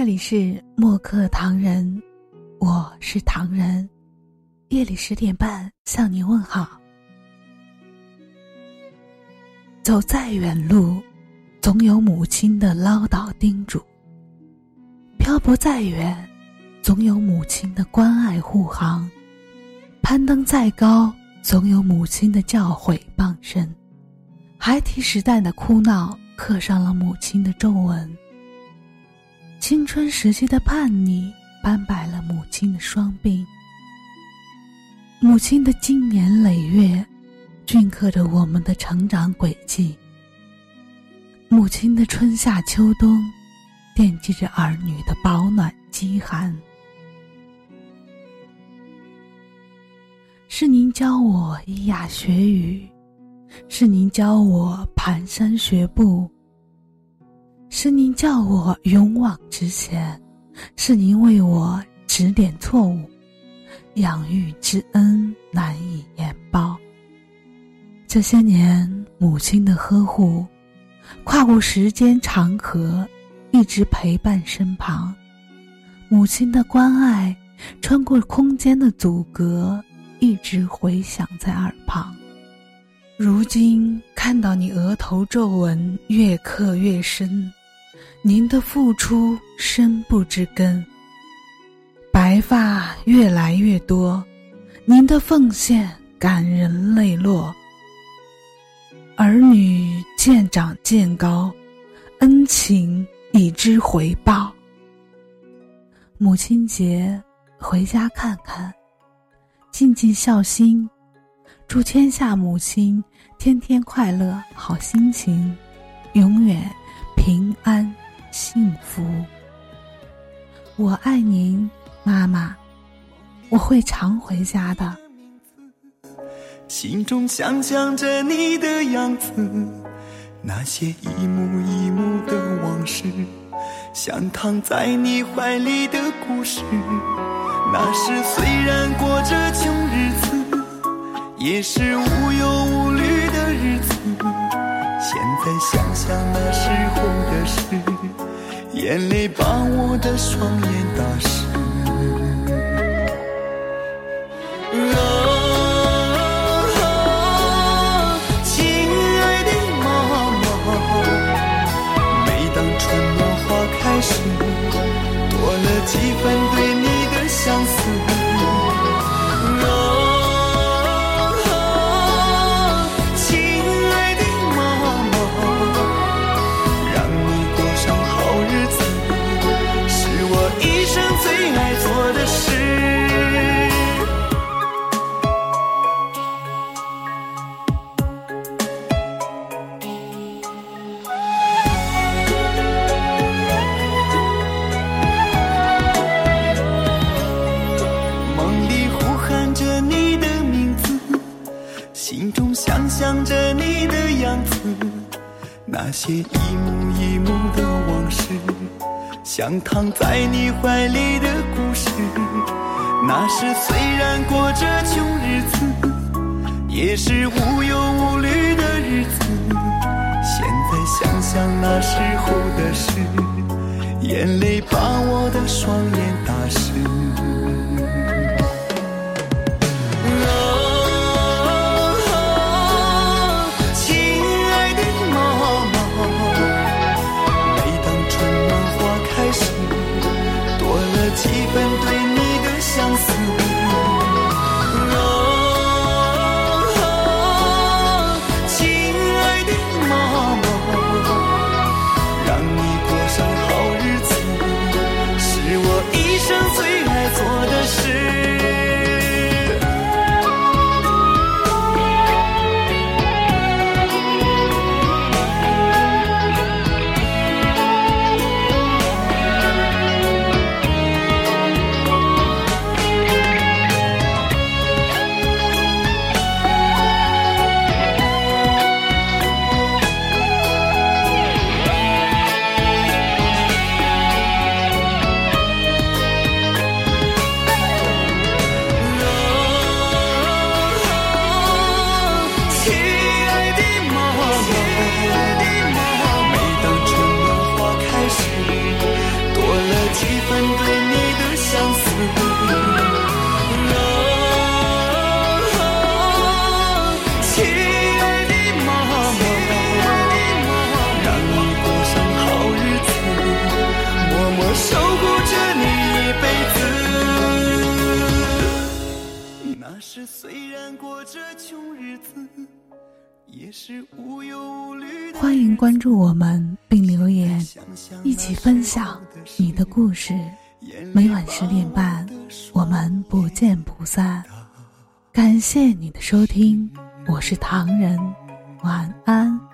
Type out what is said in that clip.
这里是墨客唐人，我是唐人。夜里十点半向您问好。走再远路，总有母亲的唠叨叮嘱；漂泊再远，总有母亲的关爱护航；攀登再高，总有母亲的教诲傍身。孩提时代的哭闹，刻上了母亲的皱纹。青春时期的叛逆，斑白了母亲的双鬓。母亲的经年累月，镌刻着我们的成长轨迹。母亲的春夏秋冬，惦记着儿女的保暖饥寒。是您教我咿呀学语，是您教我蹒跚学步。是您叫我勇往直前，是您为我指点错误，养育之恩难以言报。这些年，母亲的呵护，跨过时间长河，一直陪伴身旁；母亲的关爱，穿过空间的阻隔，一直回响在耳旁。如今看到你额头皱纹越刻越深。您的付出深不知根，白发越来越多，您的奉献感人泪落。儿女渐长渐高，恩情已知回报。母亲节回家看看，尽尽孝心，祝天下母亲天天快乐，好心情，永远平安。幸福，我爱您，妈妈，我会常回家的。心中想象着你的样子，那些一幕一幕的往事，像躺在你怀里的故事。那时虽然过着穷日子，也是无忧无虑的日子。现在想想那。眼泪把我的双眼打湿。想着你的样子，那些一幕一幕的往事，像躺在你怀里的故事。那时虽然过着穷日子，也是无忧无虑的日子。现在想想那时候的事，眼泪把我的双眼打湿。过着穷日子，也是无忧无虑。欢迎关注我们并留言，一起分享你的故事。每晚十点半，我们不见不散。感谢你的收听，我是唐人，晚安。